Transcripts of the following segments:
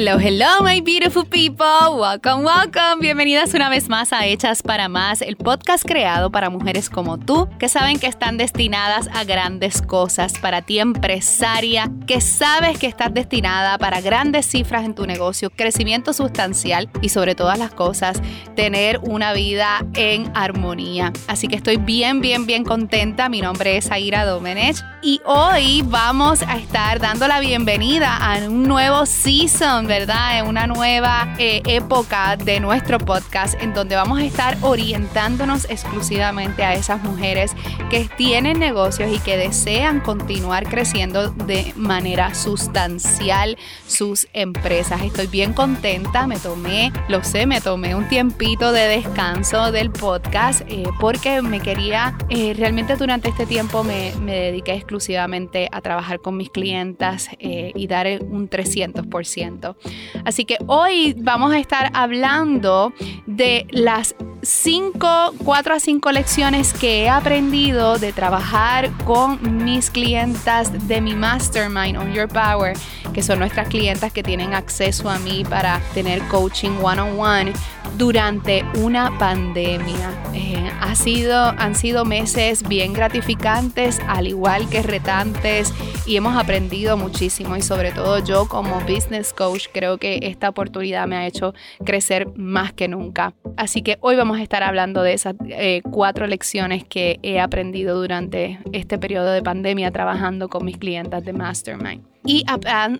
Hello, hello, my beautiful people. Welcome, welcome. Bienvenidas una vez más a Hechas para Más, el podcast creado para mujeres como tú que saben que están destinadas a grandes cosas. Para ti, empresaria, que sabes que estás destinada para grandes cifras en tu negocio, crecimiento sustancial y sobre todas las cosas, tener una vida en armonía. Así que estoy bien, bien, bien contenta. Mi nombre es Aira Domenech y hoy vamos a estar dando la bienvenida a un nuevo season ¿verdad? En una nueva eh, época de nuestro podcast en donde vamos a estar orientándonos exclusivamente a esas mujeres que tienen negocios y que desean continuar creciendo de manera sustancial sus empresas. Estoy bien contenta, me tomé, lo sé, me tomé un tiempito de descanso del podcast eh, porque me quería, eh, realmente durante este tiempo me, me, dediqué exclusivamente a trabajar con mis clientas y dar un 300%. Así que hoy vamos a estar hablando de las 5, 4 a 5 lecciones que he aprendido de trabajar con mis clientas de mi mastermind On Your Power, que son nuestras clientas que tienen acceso a mí para tener coaching one on one durante una pandemia. Eh, ha sido, han sido meses bien gratificantes, al igual que retantes, y hemos aprendido muchísimo. Y sobre todo yo como business coach creo que esta oportunidad me ha hecho crecer más que nunca. Así que hoy vamos a estar hablando de esas eh, cuatro lecciones que he aprendido durante este periodo de pandemia trabajando con mis clientas de Mastermind. Y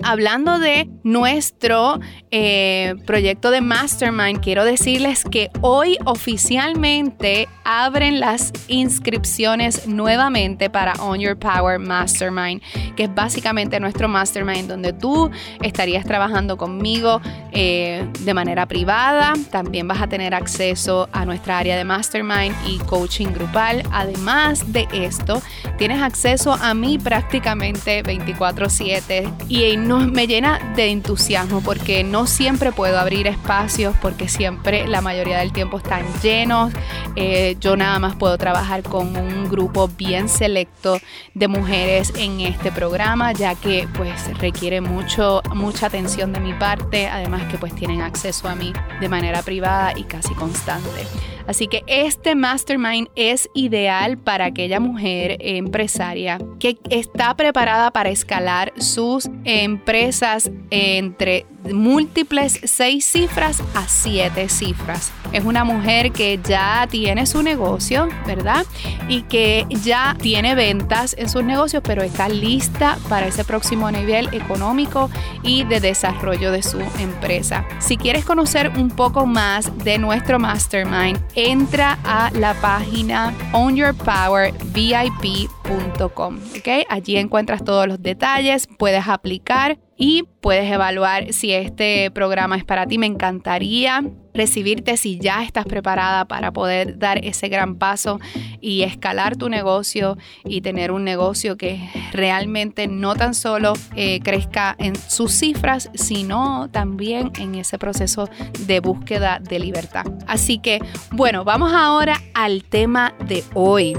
hablando de nuestro eh, proyecto de Mastermind, quiero decirles que hoy oficialmente abren las inscripciones nuevamente para On Your Power Mastermind, que es básicamente nuestro Mastermind donde tú estarías trabajando conmigo eh, de manera privada. También vas a tener acceso a nuestra área de Mastermind y coaching grupal. Además de esto, tienes acceso a mí prácticamente 24/7 y me llena de entusiasmo porque no siempre puedo abrir espacios porque siempre la mayoría del tiempo están llenos. Eh, yo nada más puedo trabajar con un grupo bien selecto de mujeres en este programa ya que pues requiere mucho mucha atención de mi parte, además que pues tienen acceso a mí de manera privada y casi constante. Así que este mastermind es ideal para aquella mujer empresaria que está preparada para escalar sus empresas entre múltiples seis cifras a siete cifras. Es una mujer que ya tiene su negocio, ¿verdad? Y que ya tiene ventas en sus negocios, pero está lista para ese próximo nivel económico y de desarrollo de su empresa. Si quieres conocer un poco más de nuestro mastermind, entra a la página onyourpowervip.com. ¿okay? Allí encuentras todos los detalles, puedes aplicar y puedes evaluar si este programa es para ti. Me encantaría recibirte si ya estás preparada para poder dar ese gran paso y escalar tu negocio y tener un negocio que realmente no tan solo eh, crezca en sus cifras, sino también en ese proceso de búsqueda de libertad. Así que, bueno, vamos ahora al tema de hoy.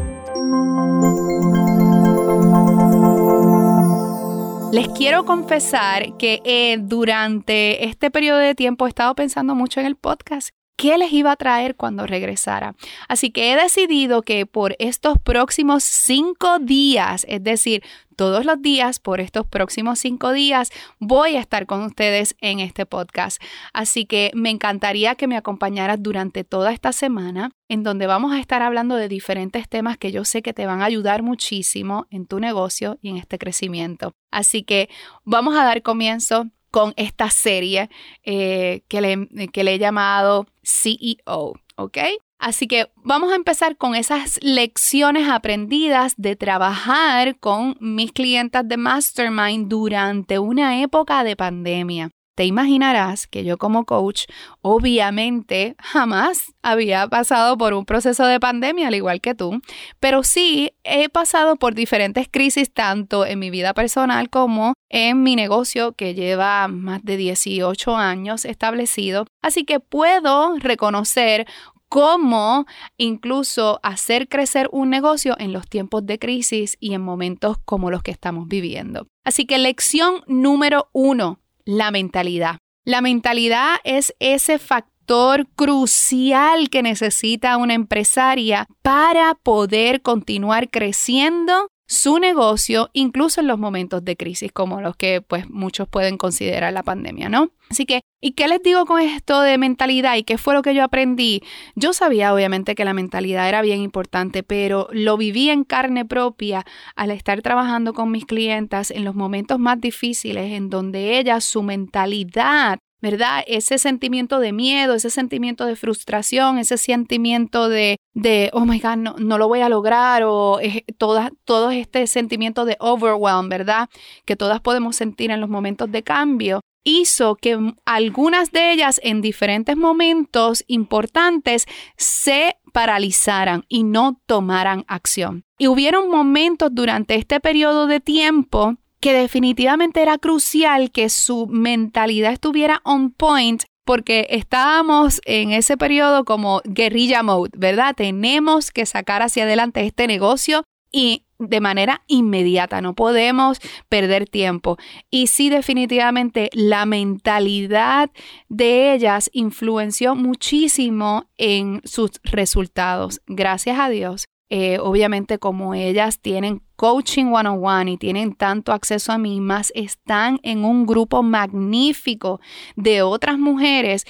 Les quiero confesar que eh, durante este periodo de tiempo he estado pensando mucho en el podcast qué les iba a traer cuando regresara. Así que he decidido que por estos próximos cinco días, es decir, todos los días, por estos próximos cinco días, voy a estar con ustedes en este podcast. Así que me encantaría que me acompañaras durante toda esta semana, en donde vamos a estar hablando de diferentes temas que yo sé que te van a ayudar muchísimo en tu negocio y en este crecimiento. Así que vamos a dar comienzo con esta serie eh, que, le, que le he llamado CEO, ¿ok? Así que vamos a empezar con esas lecciones aprendidas de trabajar con mis clientas de Mastermind durante una época de pandemia. Te imaginarás que yo como coach obviamente jamás había pasado por un proceso de pandemia al igual que tú, pero sí he pasado por diferentes crisis tanto en mi vida personal como en mi negocio que lleva más de 18 años establecido, así que puedo reconocer cómo incluso hacer crecer un negocio en los tiempos de crisis y en momentos como los que estamos viviendo. Así que lección número uno la mentalidad. La mentalidad es ese factor crucial que necesita una empresaria para poder continuar creciendo su negocio, incluso en los momentos de crisis como los que pues muchos pueden considerar la pandemia, ¿no? Así que, ¿y qué les digo con esto de mentalidad y qué fue lo que yo aprendí? Yo sabía obviamente que la mentalidad era bien importante, pero lo viví en carne propia al estar trabajando con mis clientas en los momentos más difíciles en donde ellas su mentalidad ¿verdad? Ese sentimiento de miedo, ese sentimiento de frustración, ese sentimiento de, de oh my God, no, no lo voy a lograr, o todo este sentimiento de overwhelm, ¿verdad? Que todas podemos sentir en los momentos de cambio hizo que algunas de ellas en diferentes momentos importantes se paralizaran y no tomaran acción. Y hubieron momentos durante este periodo de tiempo que definitivamente era crucial que su mentalidad estuviera on point porque estábamos en ese periodo como guerrilla mode, ¿verdad? Tenemos que sacar hacia adelante este negocio y de manera inmediata, no podemos perder tiempo. Y sí, definitivamente la mentalidad de ellas influenció muchísimo en sus resultados. Gracias a Dios. Eh, obviamente como ellas tienen coaching one-on-one y tienen tanto acceso a mí, más están en un grupo magnífico de otras mujeres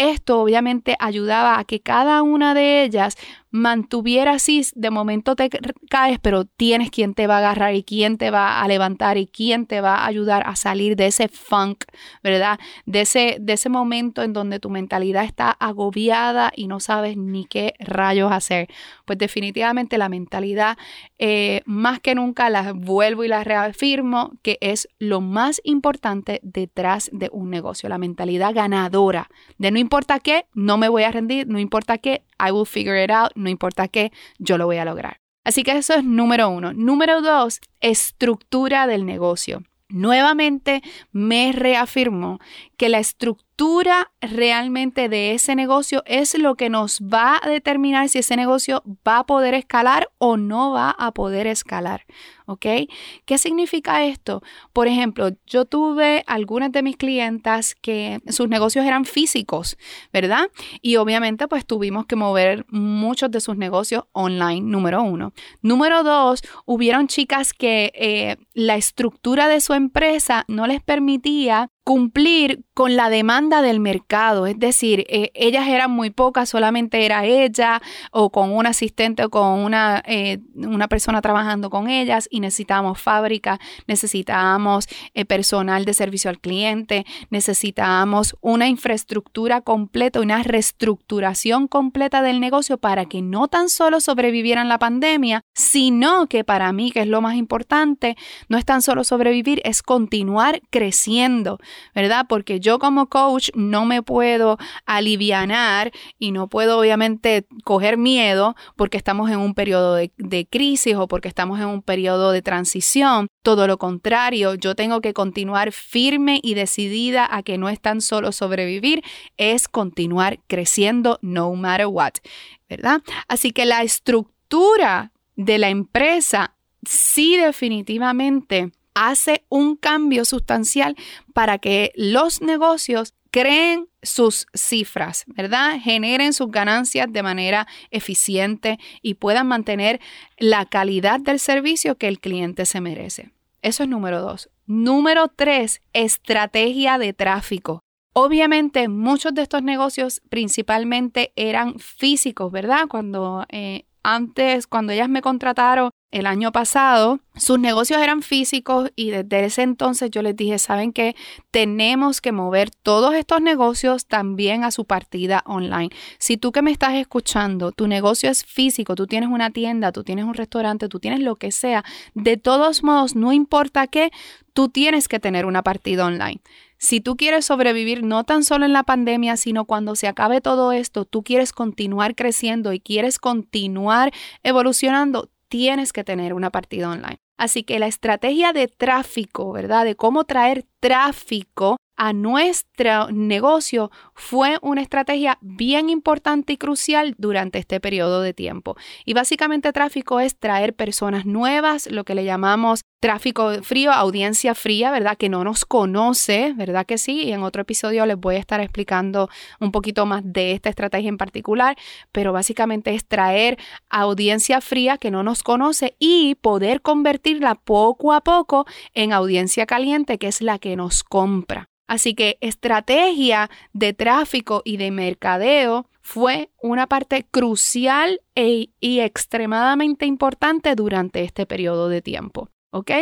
esto obviamente ayudaba a que cada una de ellas mantuviera así, de momento te caes, pero tienes quien te va a agarrar y quien te va a levantar y quien te va a ayudar a salir de ese funk, ¿verdad? De ese, de ese momento en donde tu mentalidad está agobiada y no sabes ni qué rayos hacer. Pues definitivamente la mentalidad, eh, más que nunca la vuelvo y la reafirmo, que es lo más importante detrás de un negocio, la mentalidad ganadora, de no importa qué, no me voy a rendir, no importa qué, I will figure it out, no importa qué, yo lo voy a lograr. Así que eso es número uno. Número dos, estructura del negocio. Nuevamente me reafirmo que la estructura realmente de ese negocio es lo que nos va a determinar si ese negocio va a poder escalar o no va a poder escalar. ¿ok? ¿Qué significa esto? Por ejemplo, yo tuve algunas de mis clientas que sus negocios eran físicos, ¿verdad? Y obviamente pues tuvimos que mover muchos de sus negocios online, número uno. Número dos, hubieron chicas que eh, la estructura de su empresa no les permitía cumplir con la demanda del mercado, es decir, eh, ellas eran muy pocas, solamente era ella o con un asistente o con una, eh, una persona trabajando con ellas y necesitábamos fábrica, necesitábamos eh, personal de servicio al cliente, necesitábamos una infraestructura completa, una reestructuración completa del negocio para que no tan solo sobrevivieran la pandemia, sino que para mí, que es lo más importante, no es tan solo sobrevivir, es continuar creciendo. ¿Verdad? Porque yo como coach no me puedo alivianar y no puedo obviamente coger miedo porque estamos en un periodo de, de crisis o porque estamos en un periodo de transición. Todo lo contrario, yo tengo que continuar firme y decidida a que no es tan solo sobrevivir, es continuar creciendo no matter what, ¿verdad? Así que la estructura de la empresa sí definitivamente hace un cambio sustancial para que los negocios creen sus cifras, ¿verdad? Generen sus ganancias de manera eficiente y puedan mantener la calidad del servicio que el cliente se merece. Eso es número dos. Número tres, estrategia de tráfico. Obviamente muchos de estos negocios principalmente eran físicos, ¿verdad? Cuando eh, antes, cuando ellas me contrataron el año pasado, sus negocios eran físicos y desde ese entonces yo les dije, ¿saben qué? Tenemos que mover todos estos negocios también a su partida online. Si tú que me estás escuchando, tu negocio es físico, tú tienes una tienda, tú tienes un restaurante, tú tienes lo que sea, de todos modos, no importa qué, tú tienes que tener una partida online. Si tú quieres sobrevivir no tan solo en la pandemia, sino cuando se acabe todo esto, tú quieres continuar creciendo y quieres continuar evolucionando, tienes que tener una partida online. Así que la estrategia de tráfico, ¿verdad? De cómo traer tráfico a nuestro negocio fue una estrategia bien importante y crucial durante este periodo de tiempo. Y básicamente tráfico es traer personas nuevas, lo que le llamamos tráfico frío, audiencia fría, ¿verdad? Que no nos conoce, ¿verdad que sí? Y en otro episodio les voy a estar explicando un poquito más de esta estrategia en particular, pero básicamente es traer audiencia fría que no nos conoce y poder convertirla poco a poco en audiencia caliente, que es la que nos compra. Así que estrategia de tráfico y de mercadeo fue una parte crucial e, y extremadamente importante durante este periodo de tiempo. ¿Ok?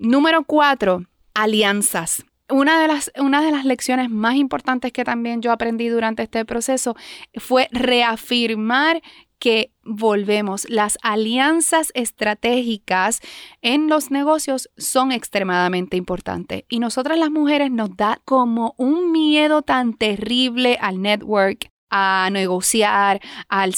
Número cuatro, alianzas. Una de, las, una de las lecciones más importantes que también yo aprendí durante este proceso fue reafirmar que volvemos, las alianzas estratégicas en los negocios son extremadamente importantes. Y nosotras las mujeres nos da como un miedo tan terrible al network, a negociar, a,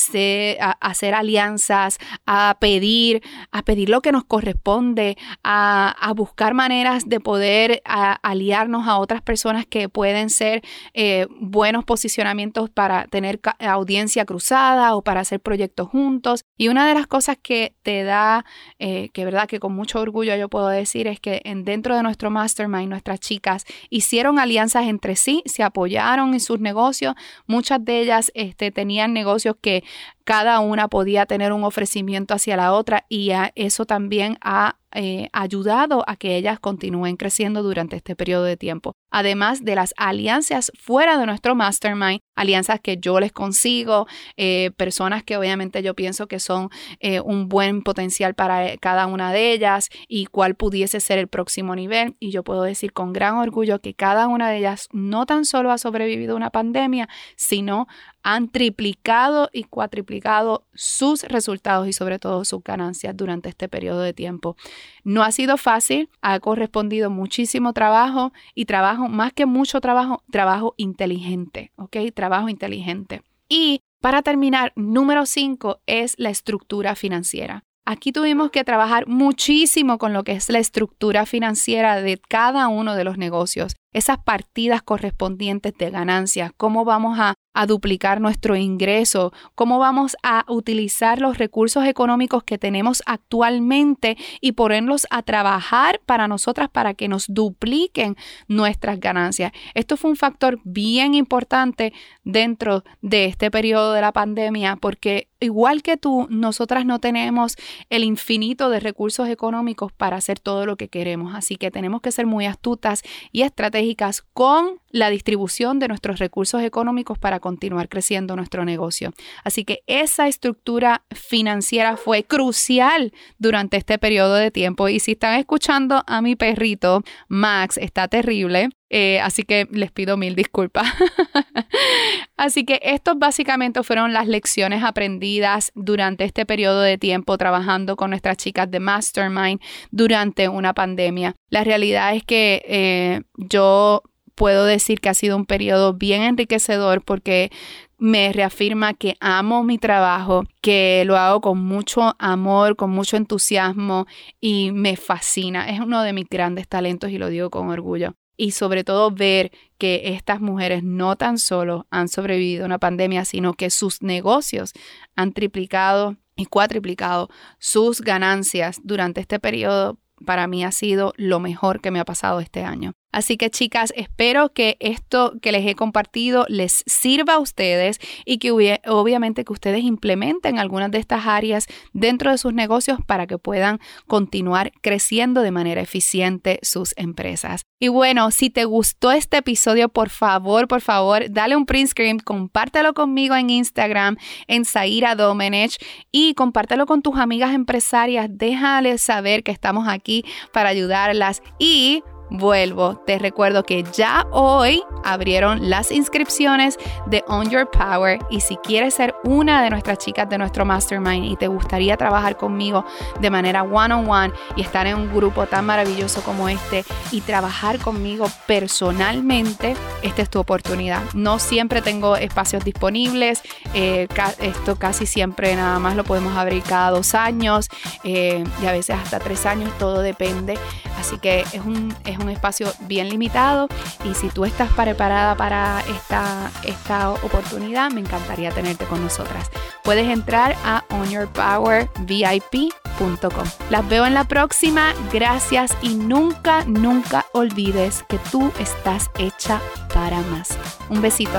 hacer alianzas, a pedir, a pedir lo que nos corresponde, a, buscar maneras de poder aliarnos a otras personas que pueden ser eh, buenos posicionamientos para tener audiencia cruzada o para hacer proyectos juntos. Y una de las cosas que te da, eh, que verdad que con mucho orgullo yo puedo decir, es que en, dentro de nuestro mastermind, nuestras chicas hicieron alianzas entre sí, se apoyaron en sus negocios, muchas de ellas este, tenían negocios que cada una podía tener un ofrecimiento hacia la otra y eso también ha eh, ayudado a que ellas continúen creciendo durante este periodo de tiempo. Además de las alianzas fuera de nuestro mastermind, alianzas que yo les consigo, eh, personas que obviamente yo pienso que son eh, un buen potencial para cada una de ellas y cuál pudiese ser el próximo nivel. Y yo puedo decir con gran orgullo que cada una de ellas no tan solo ha sobrevivido una pandemia, sino han triplicado y cuatriplicado sus resultados y sobre todo sus ganancias durante este periodo de tiempo. No ha sido fácil, ha correspondido muchísimo trabajo y trabajo, más que mucho trabajo, trabajo inteligente, ¿ok? Trabajo inteligente. Y para terminar, número cinco es la estructura financiera. Aquí tuvimos que trabajar muchísimo con lo que es la estructura financiera de cada uno de los negocios, esas partidas correspondientes de ganancias, cómo vamos a duplicar nuestro ingreso, cómo vamos a utilizar los recursos económicos que tenemos actualmente y ponerlos a trabajar para nosotras para que nos dupliquen nuestras ganancias. Esto fue un factor bien importante dentro de este periodo de la pandemia porque igual que tú, nosotras no tenemos el infinito de recursos económicos para hacer todo lo que queremos, así que tenemos que ser muy astutas y estratégicas con la distribución de nuestros recursos económicos para continuar creciendo nuestro negocio. Así que esa estructura financiera fue crucial durante este periodo de tiempo. Y si están escuchando a mi perrito, Max, está terrible. Eh, así que les pido mil disculpas. así que estos básicamente fueron las lecciones aprendidas durante este periodo de tiempo trabajando con nuestras chicas de Mastermind durante una pandemia. La realidad es que eh, yo puedo decir que ha sido un periodo bien enriquecedor porque me reafirma que amo mi trabajo, que lo hago con mucho amor, con mucho entusiasmo y me fascina. Es uno de mis grandes talentos y lo digo con orgullo. Y sobre todo ver que estas mujeres no tan solo han sobrevivido a una pandemia, sino que sus negocios han triplicado y cuatriplicado sus ganancias durante este periodo para mí ha sido lo mejor que me ha pasado este año. Así que chicas, espero que esto que les he compartido les sirva a ustedes y que obviamente que ustedes implementen algunas de estas áreas dentro de sus negocios para que puedan continuar creciendo de manera eficiente sus empresas. Y bueno, si te gustó este episodio, por favor, por favor, dale un print screen, compártelo conmigo en Instagram, en Zaira Domenech y compártelo con tus amigas empresarias. Déjales saber que estamos aquí para ayudarlas y vuelvo, te recuerdo que ya hoy abrieron las inscripciones de On Your Power. Y si quieres ser una de nuestras chicas de nuestro mastermind y te gustaría trabajar conmigo de manera one on one y estar en un grupo tan maravilloso como este y trabajar conmigo personalmente, esta es tu oportunidad. No siempre tengo espacios disponibles, eh, esto casi siempre nada más lo podemos abrir cada dos años eh, y a veces hasta tres años, todo depende Así que es un, es un espacio bien limitado y si tú estás preparada para esta, esta oportunidad, me encantaría tenerte con nosotras. Puedes entrar a onyourpowervip.com. Las veo en la próxima. Gracias y nunca, nunca olvides que tú estás hecha para más. Un besito.